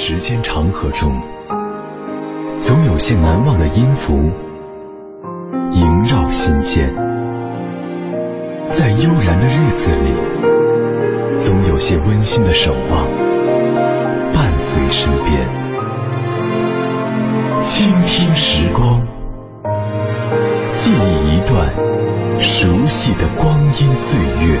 时间长河中，总有些难忘的音符萦绕心间；在悠然的日子里，总有些温馨的守望伴随身边。倾听时光，记忆一段熟悉的光阴岁月。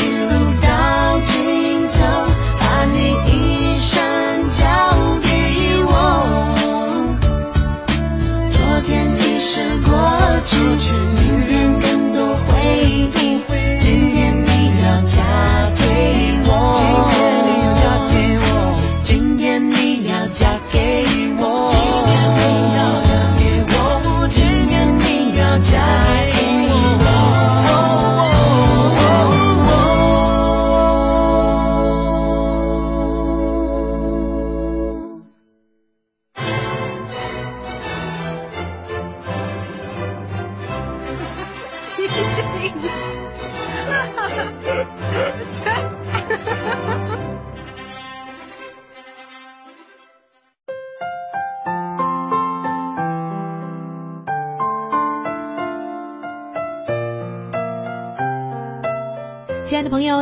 过去。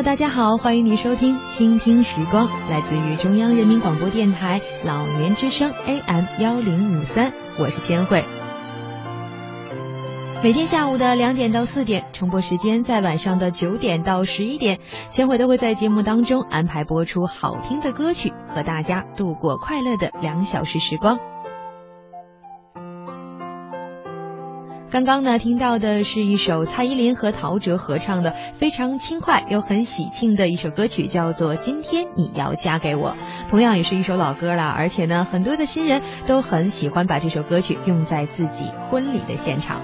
大家好，欢迎你收听《倾听时光》，来自于中央人民广播电台老年之声 AM 幺零五三，我是千惠。每天下午的两点到四点，重播时间在晚上的九点到十一点，千惠都会在节目当中安排播出好听的歌曲，和大家度过快乐的两小时时光。刚刚呢，听到的是一首蔡依林和陶喆合唱的非常轻快又很喜庆的一首歌曲，叫做《今天你要嫁给我》。同样也是一首老歌了，而且呢，很多的新人都很喜欢把这首歌曲用在自己婚礼的现场。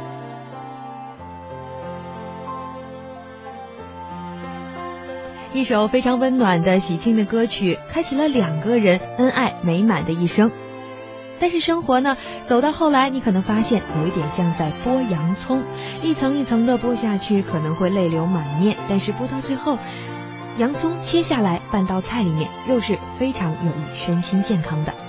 一首非常温暖的喜庆的歌曲，开启了两个人恩爱美满的一生。但是生活呢，走到后来，你可能发现有一点像在剥洋葱，一层一层的剥下去，可能会泪流满面。但是剥到最后，洋葱切下来拌到菜里面，又是非常有益身心健康的。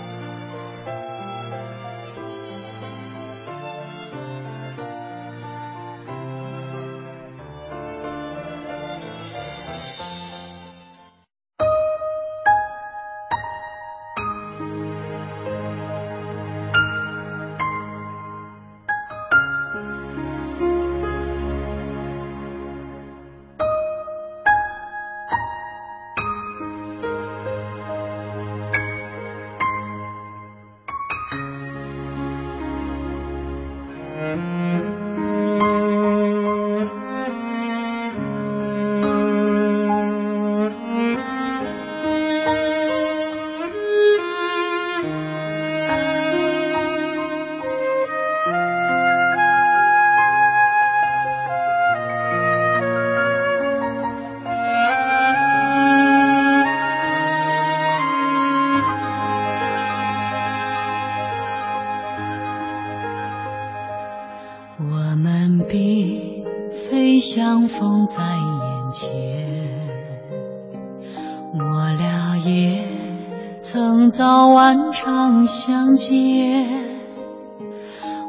相见，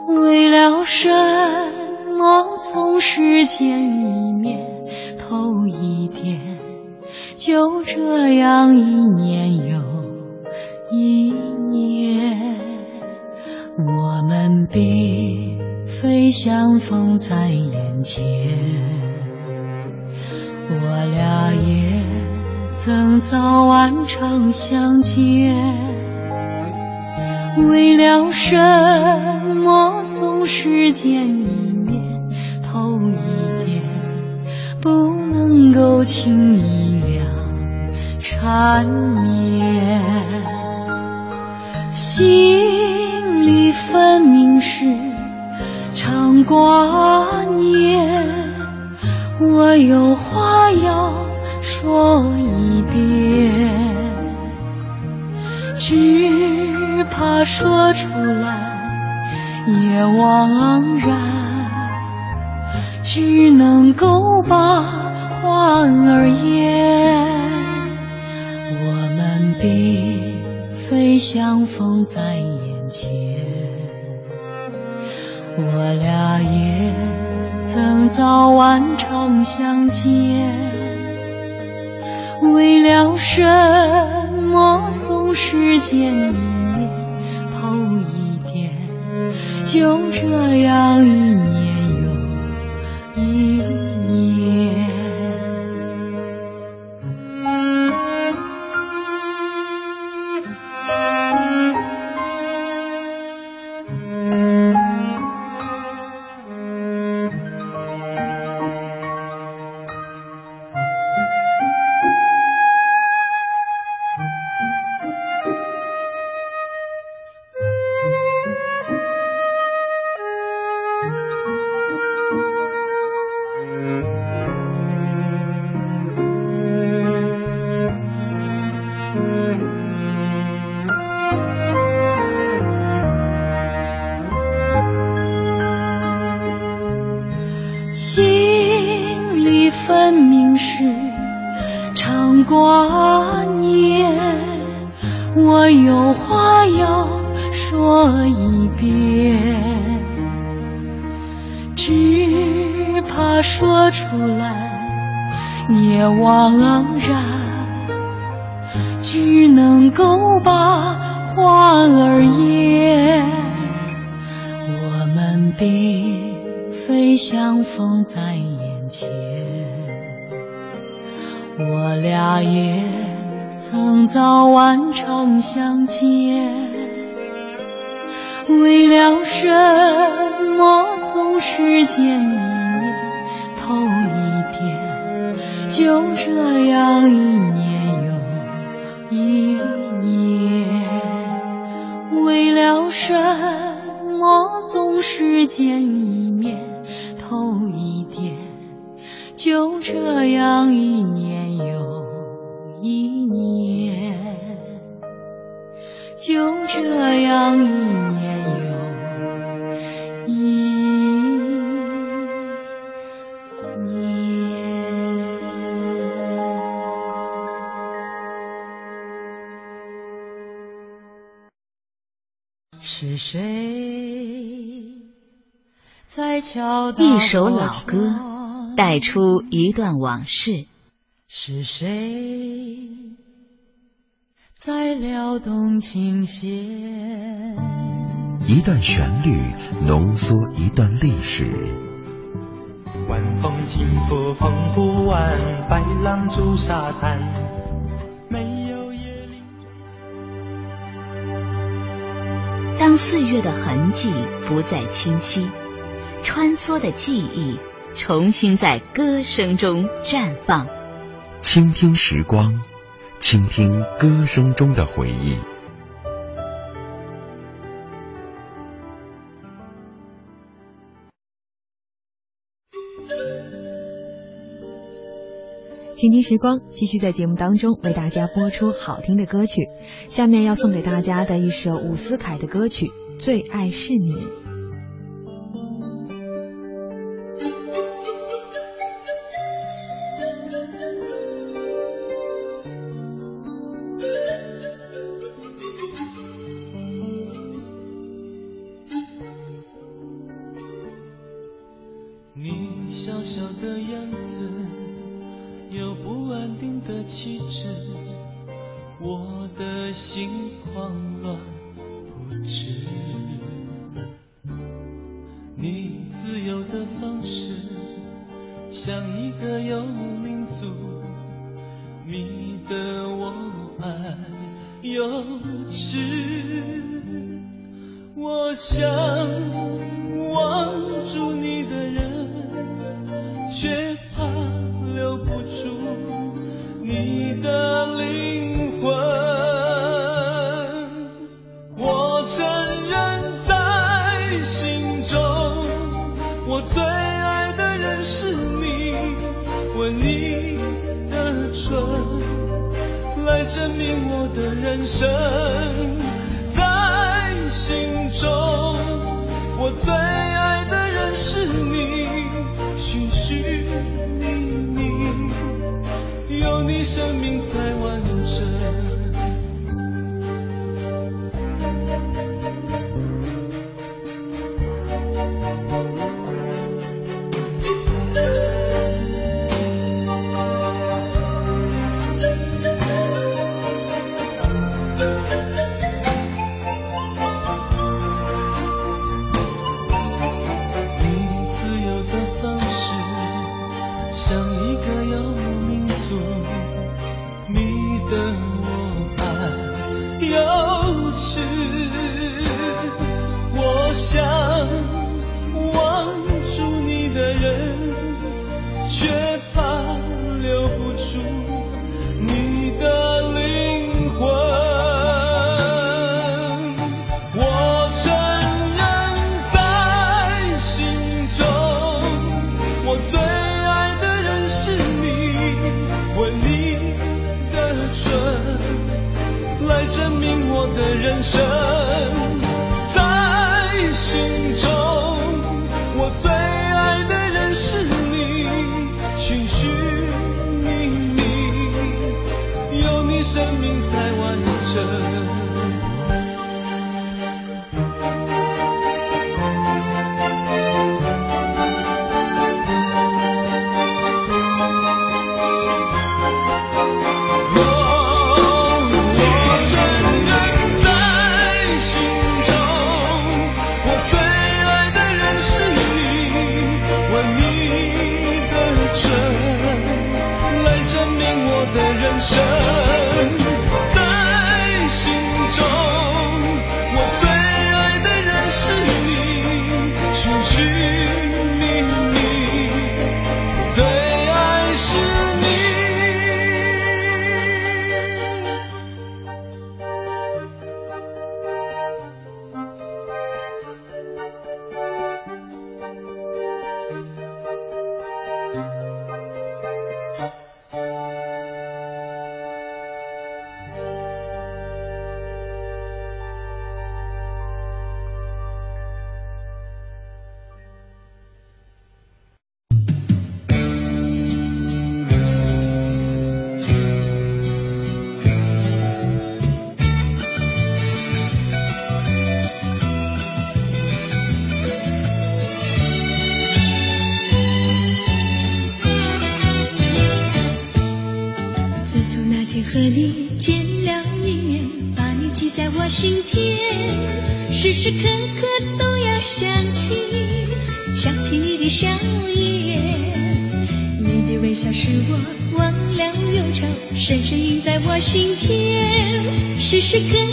为了什么？从时间里面偷一点，就这样一年又一年。我们并非相逢在眼前，我俩也曾早晚常相见。为了什么总是见一面头一点，不能够轻易两缠绵。相见。为了什么总是见一面头一点？就这样一年。样一年又一年。为了什么总是见一面头一天，就这样一年又一年，就这样一年。是谁在敲打一首老歌，带出一段往事。是谁在撩动琴弦？一段旋律浓缩一段历史。晚风轻拂，澎湖湾，白浪逐沙滩。当岁月的痕迹不再清晰，穿梭的记忆重新在歌声中绽放。倾听时光，倾听歌声中的回忆。倾听时光继续在节目当中为大家播出好听的歌曲。下面要送给大家的一首伍思凯的歌曲最爱是你。你小小的样子有不安定的气质，我的心狂乱不止。笑颜，你的微笑使我忘了忧愁，深深印在我心田，时时刻。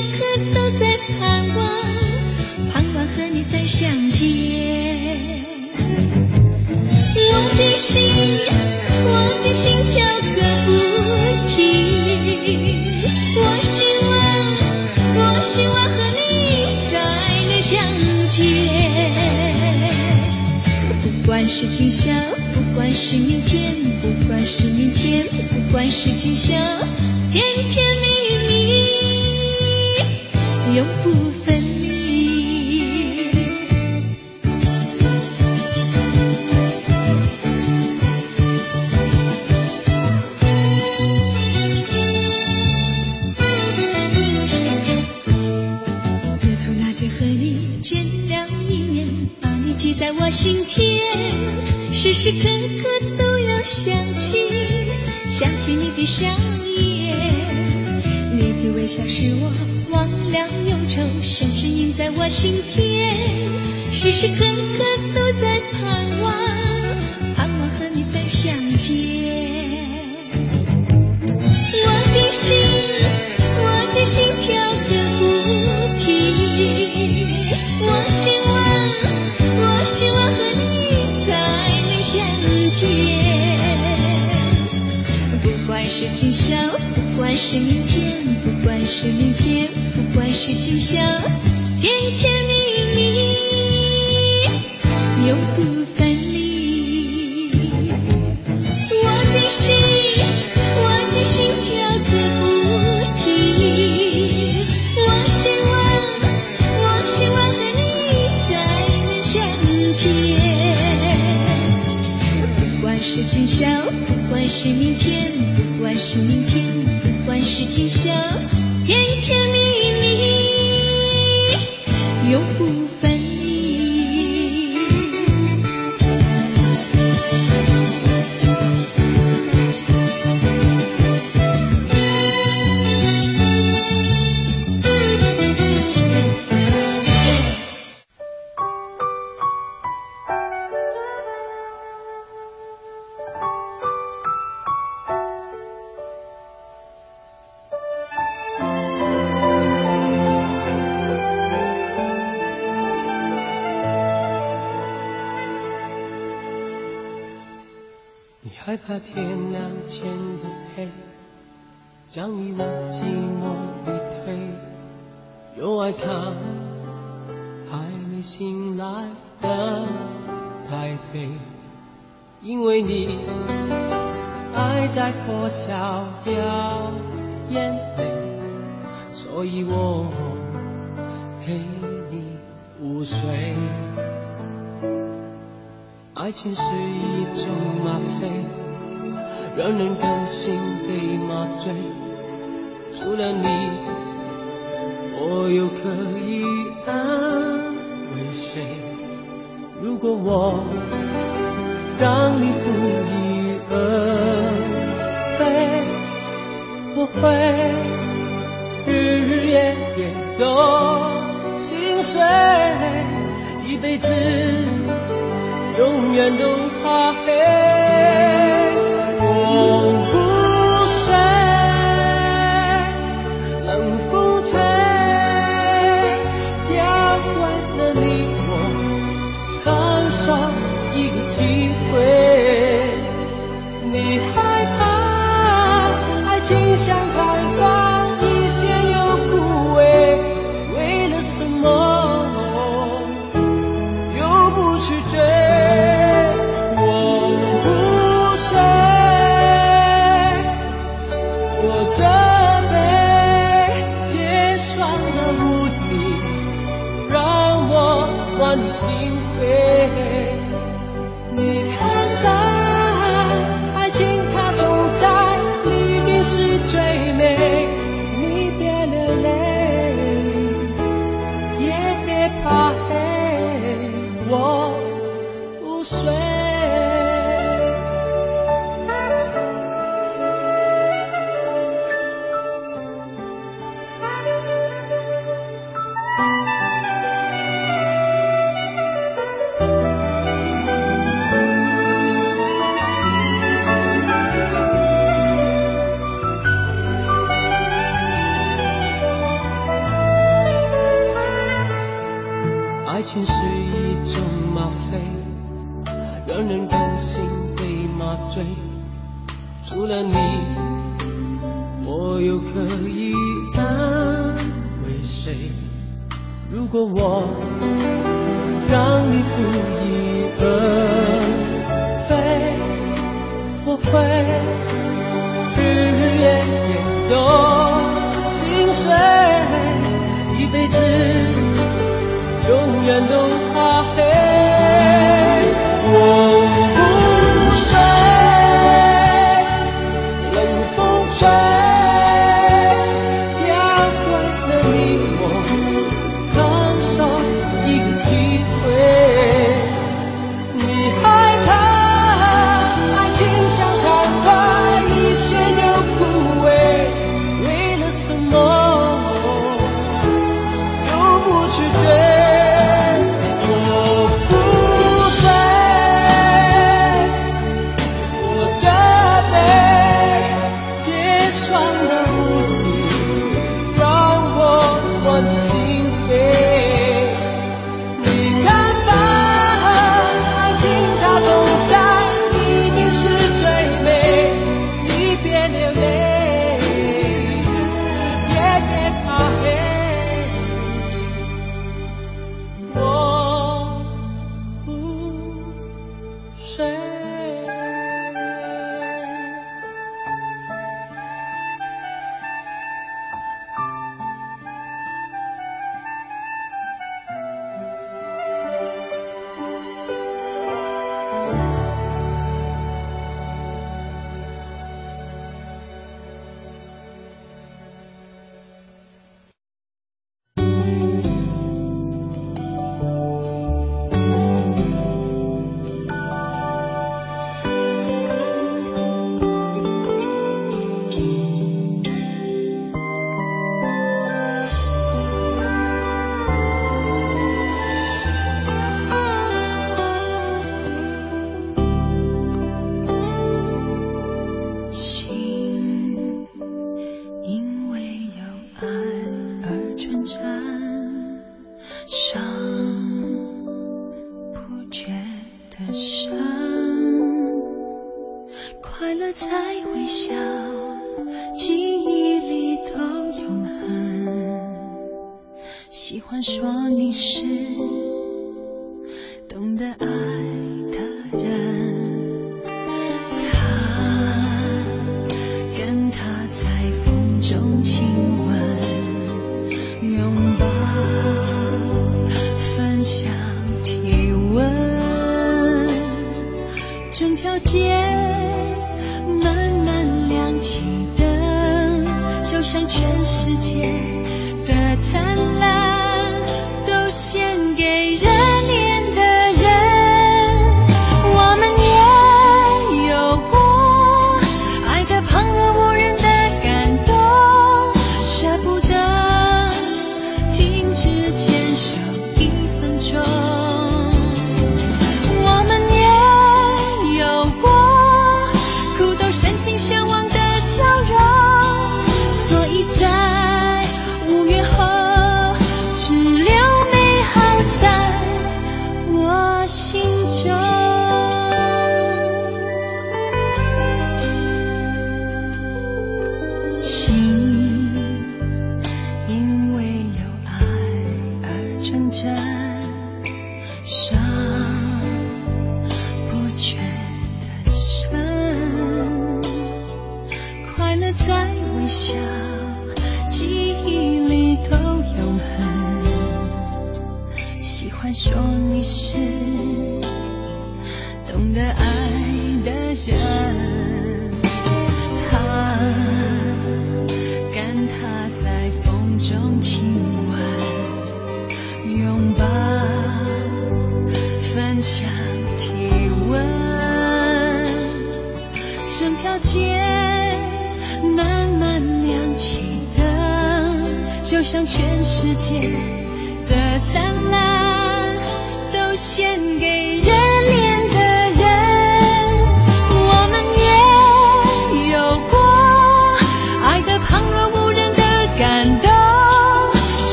因为你爱在破晓掉眼泪，所以我陪你午睡。爱情是一种吗啡，让人甘心被麻醉。除了你，我又可以安慰谁？如果我。让你不翼而飞我会日日夜夜都心碎一辈子永远都怕黑。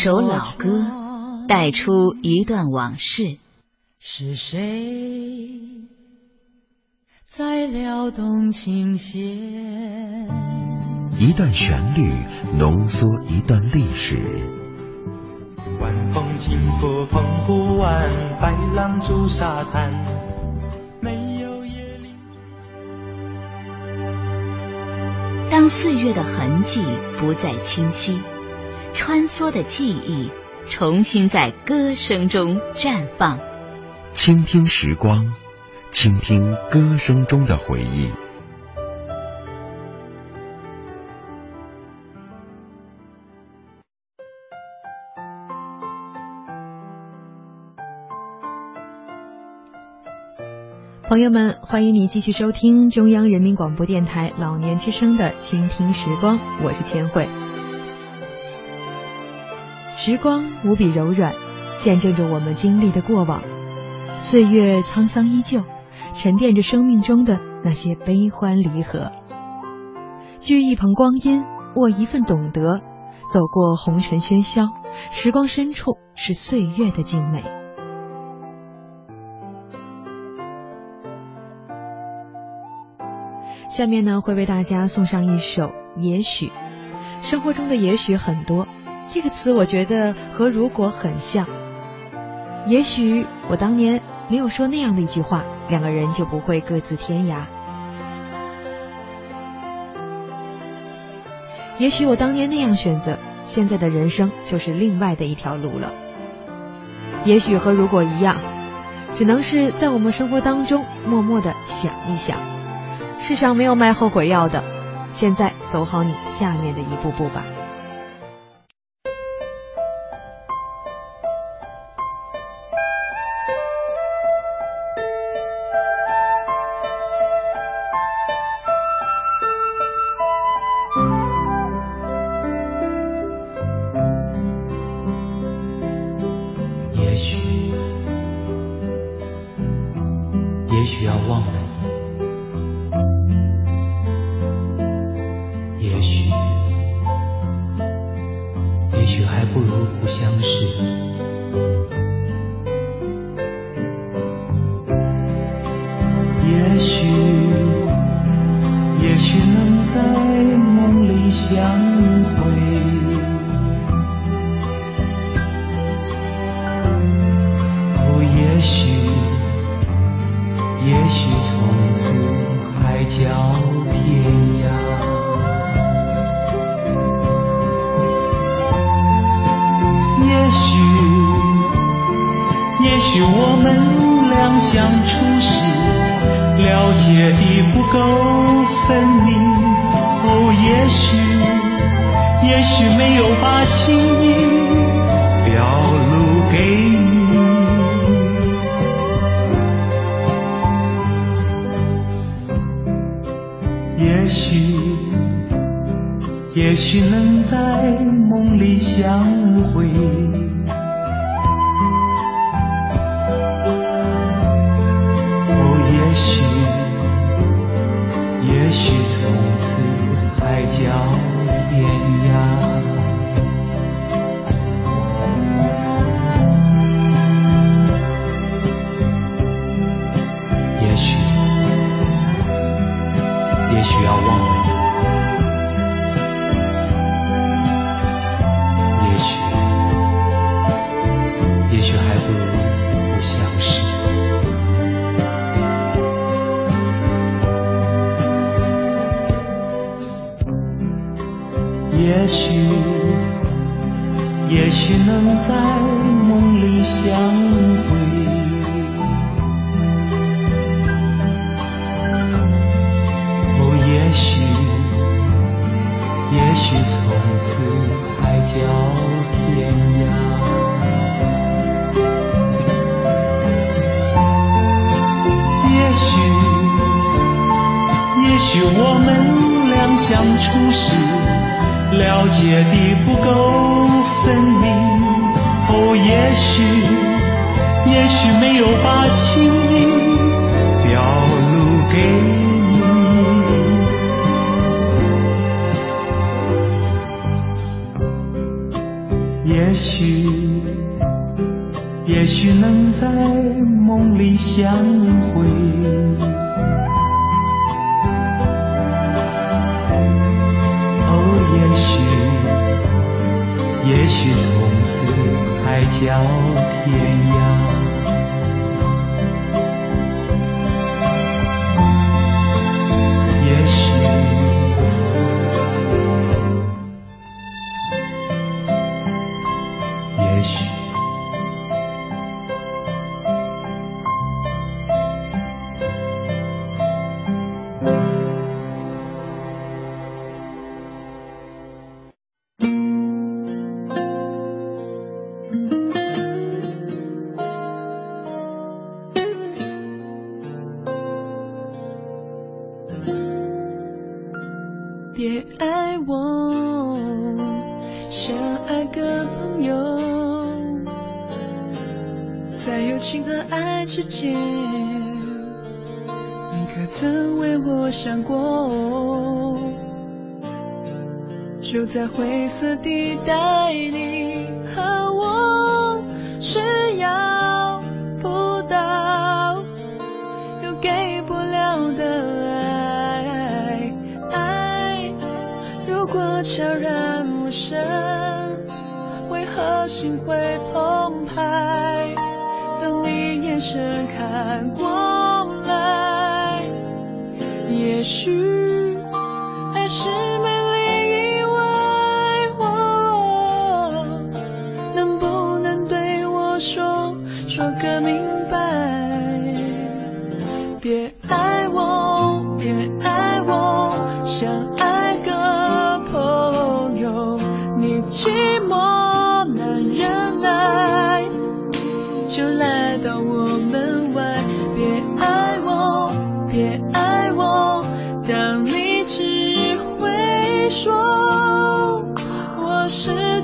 首老歌带出一段往事，是谁在撩动琴弦？一段旋律浓缩一段历史，晚风轻拂澎湖湾，白浪逐沙滩，没有夜里。当岁月的痕迹不再清晰，穿梭的记忆重新在歌声中绽放。倾听时光，倾听歌声中的回忆。朋友们，欢迎你继续收听中央人民广播电台老年之声的倾听时光，我是千惠。时光无比柔软，见证着我们经历的过往。岁月沧桑依旧，沉淀着生命中的那些悲欢离合。聚一捧光阴，握一份懂得，走过红尘喧嚣，时光深处是岁月的静美。下面呢，会为大家送上一首《也许》。生活中的也许很多，这个词我觉得和如果很像。也许我当年没有说那样的一句话，两个人就不会各自天涯。也许我当年那样选择，现在的人生就是另外的一条路了。也许和如果一样，只能是在我们生活当中默默的想一想。世上没有卖后悔药的，现在走好你下面的一步步吧。也许从此海角天涯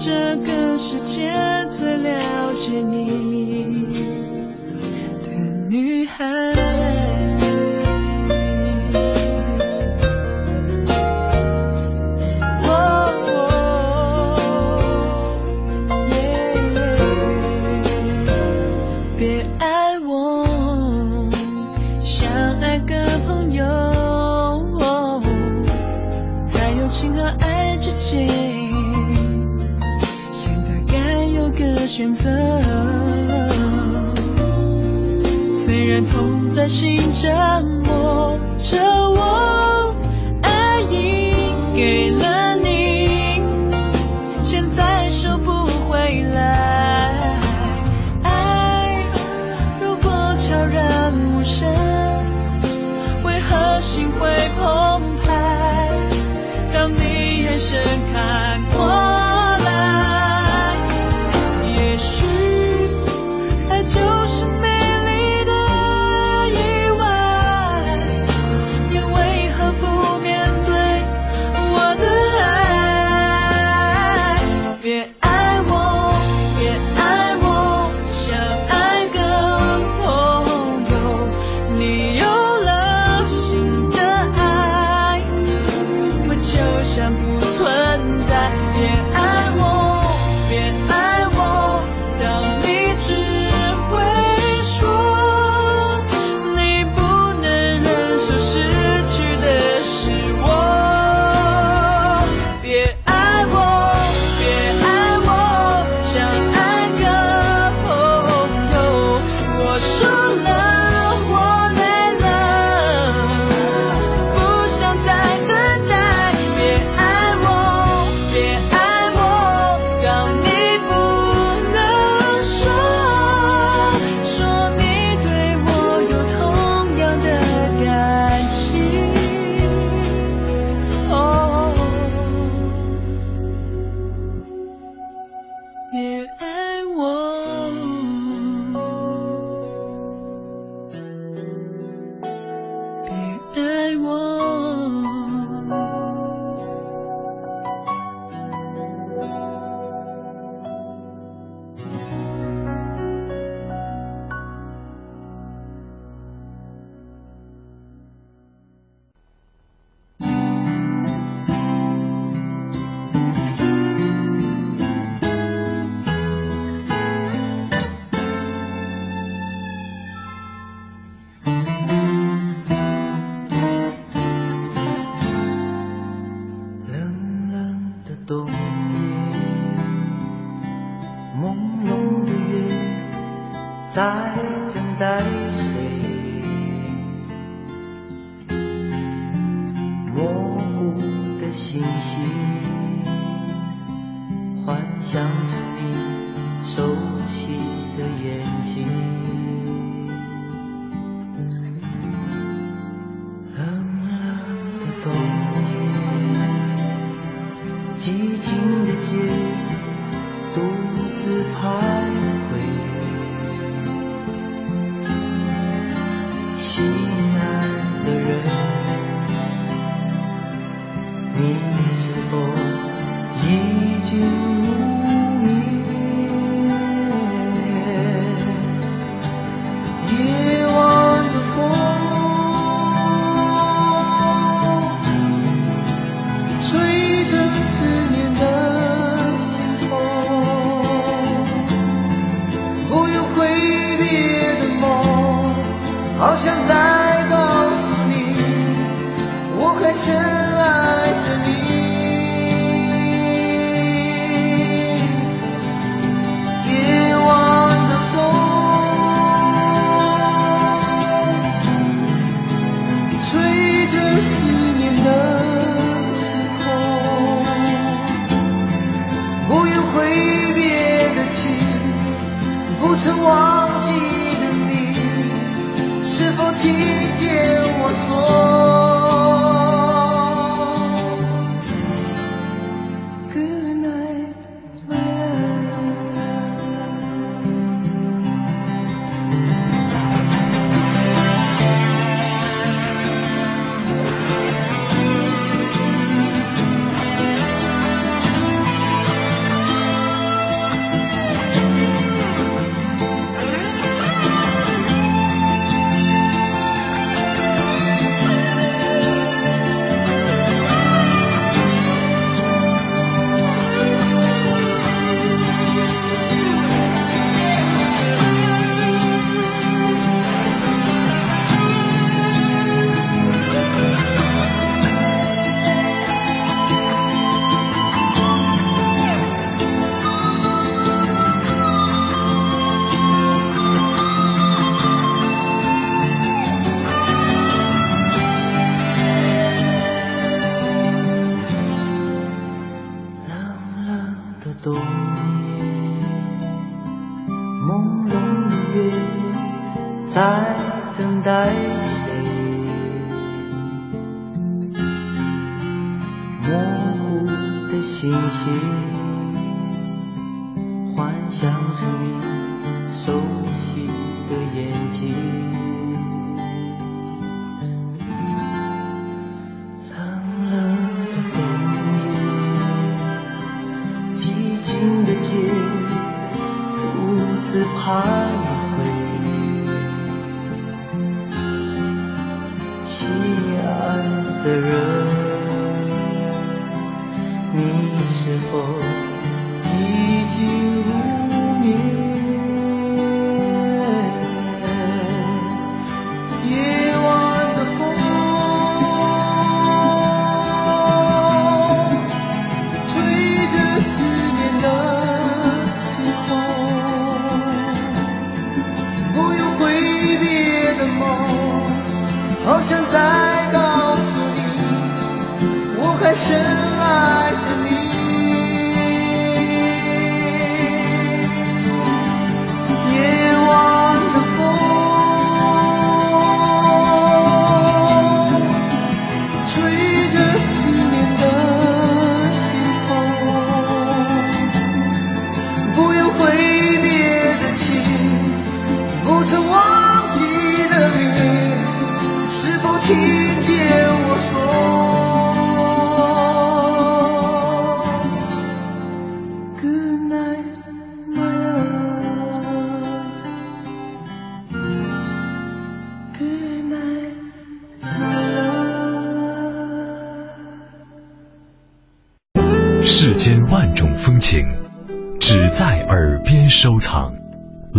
这个世界最了解你。的女孩选择。虽然痛在心真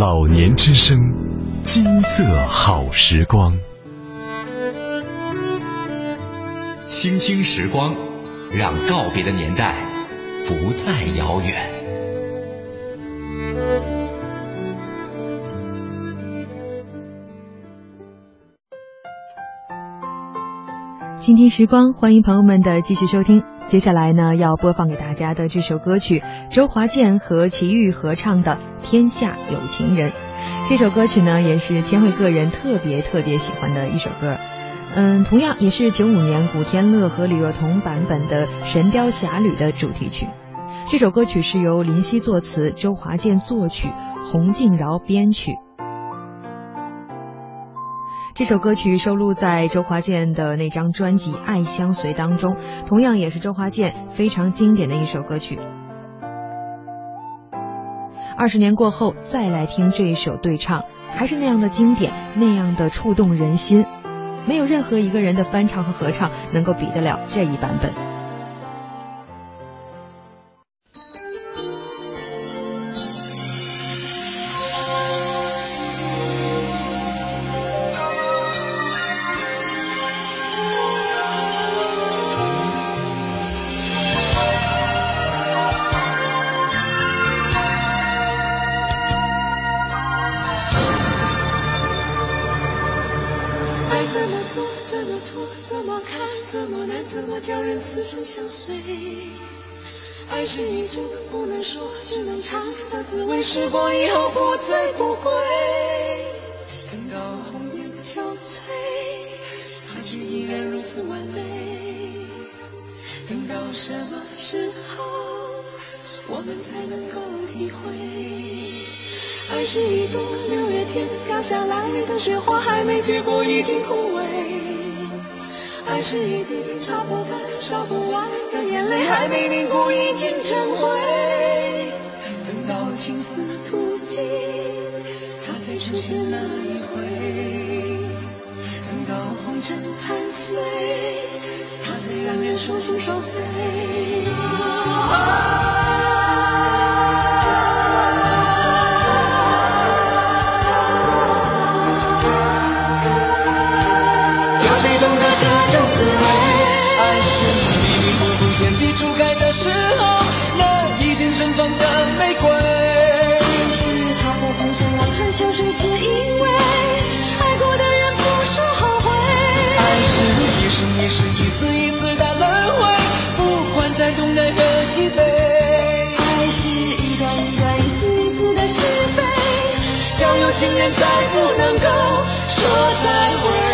老年之声金色好时光。倾听时光让告别的年代不再遥远。倾听时光欢迎朋友们的继续收听。接下来呢，要播放给大家的这首歌曲，周华健和齐豫合唱的《天下有情人》。这首歌曲呢，也是千惠个人特别特别喜欢的一首歌。嗯，同样也是九五年古天乐和李若彤版本的《神雕侠侣》的主题曲。这首歌曲是由林夕作词，周华健作曲，洪敬饶编曲。这首歌曲收录在周华健的那张专辑《爱相随》当中，同样也是周华健非常经典的一首歌曲。二十年过后再来听这一首对唱，还是那样的经典，那样的触动人心，没有任何一个人的翻唱和合唱能够比得了这一版本。爱是一朵六月天飘下来的雪花，还没结果已经枯萎。爱是一滴擦不干、烧不完的眼泪，还没凝固已经成灰。等到青丝吐尽，它才出现那一回。等到红尘残碎，它才让人双宿双飞。爱的喜悲，爱是一段一段，一丝一丝的是非，叫有情人再不能够说再会。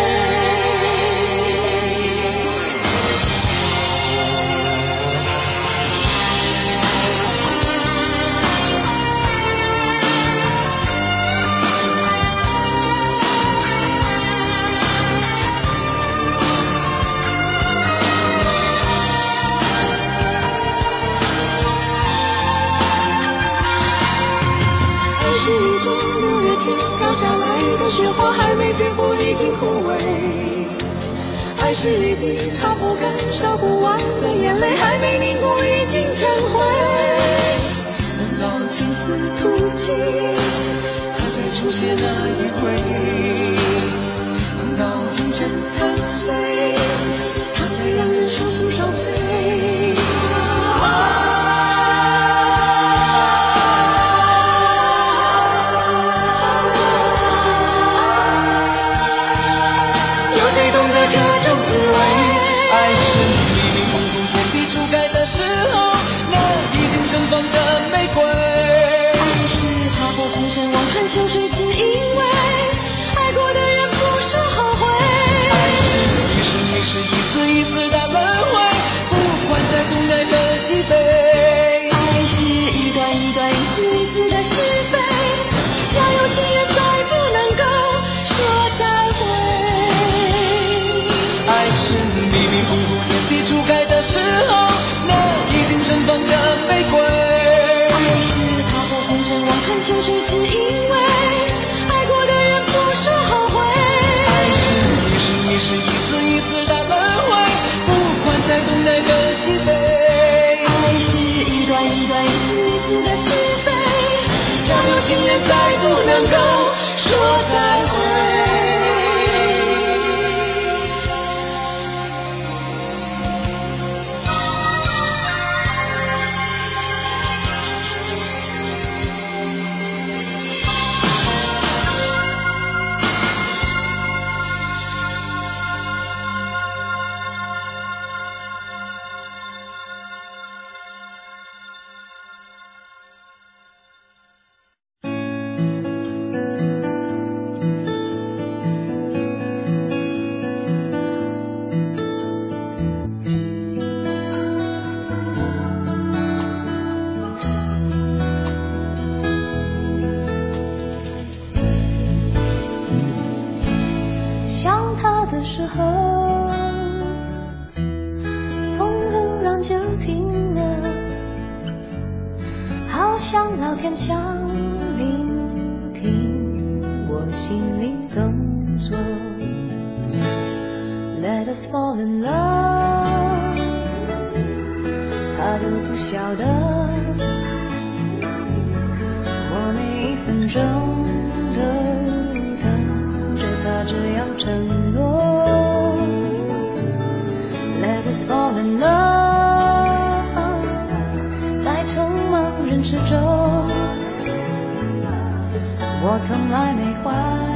我从来没怀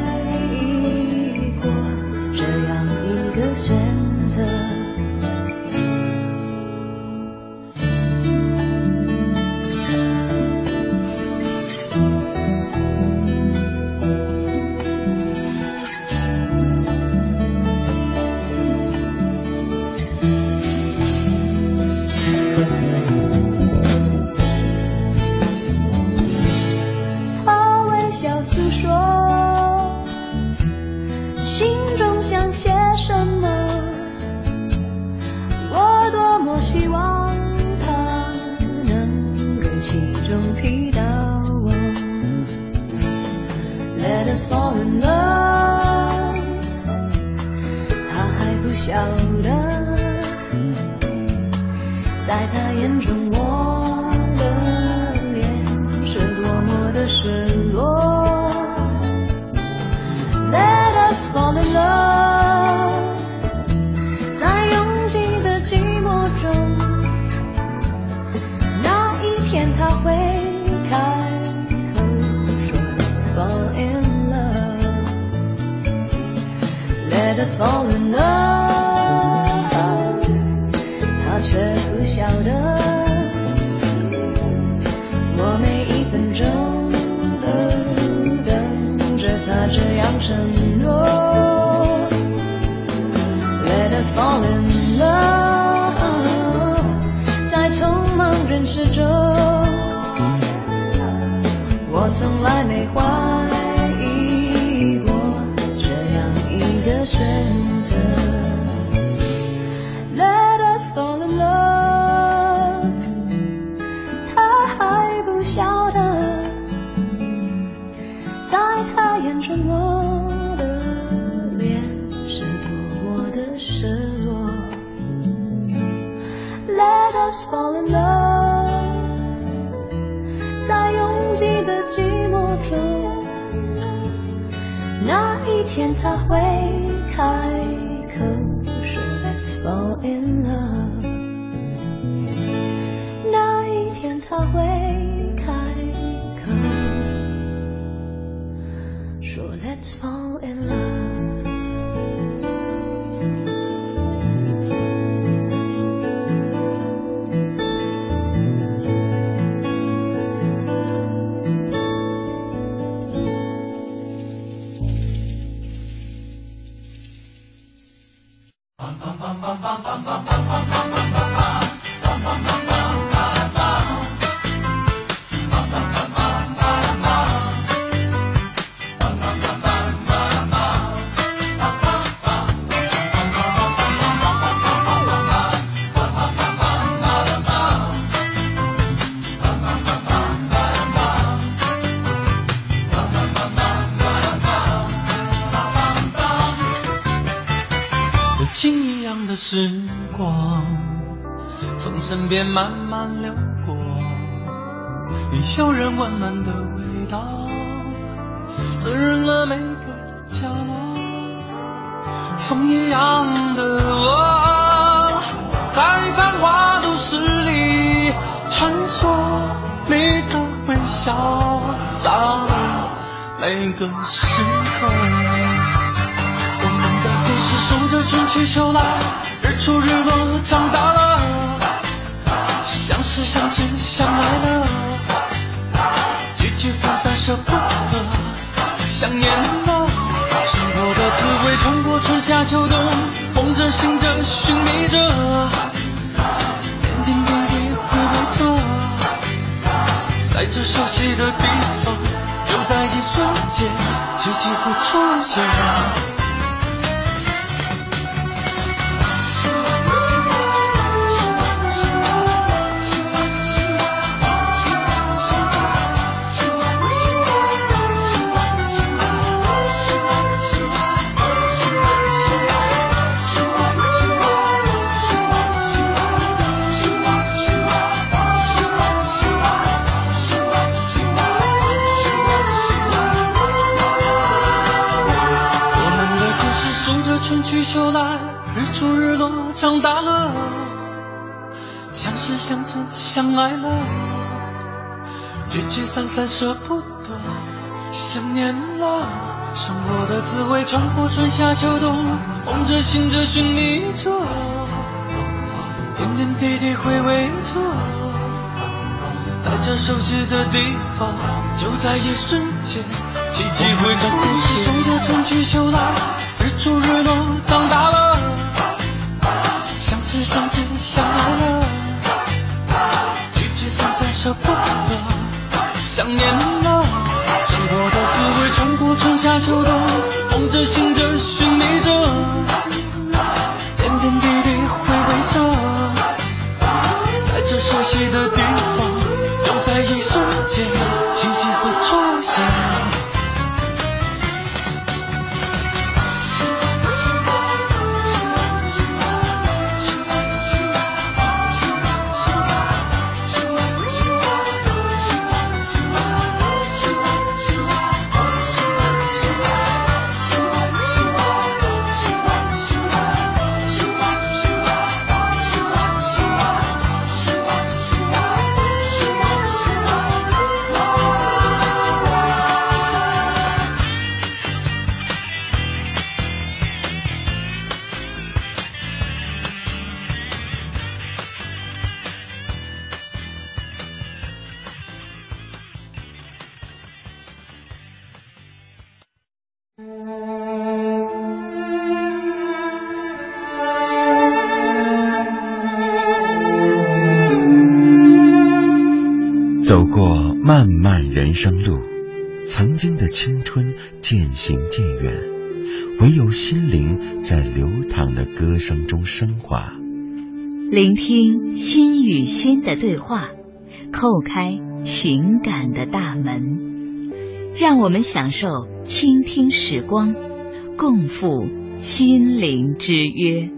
边慢慢流过，依旧人温暖的味道，滋润了每个角落。风一样的我，在繁华都市里穿梭，你的微笑洒落每个时刻。我们的故事守着春去秋来，日出日落，长大了，相识相爱了，聚聚散散舍不得，想念了。生活的滋味，穿过春夏秋冬，梦着醒着寻觅着，点点滴滴回味着，在这熟悉的地方，就在一瞬间，奇迹会出现。聚散散舍不得，想念了。生活的滋味，穿过春夏秋冬，梦着醒着寻觅着，点点滴滴回味着，在这熟悉的地方，就在一瞬间，奇迹会出现。守着春去秋来，日出日落，长大了，人生路，曾经的青春渐行渐远，唯有心灵在流淌的歌声中升华。聆听心与心的对话，叩开情感的大门，让我们享受倾听时光，共赴心灵之约。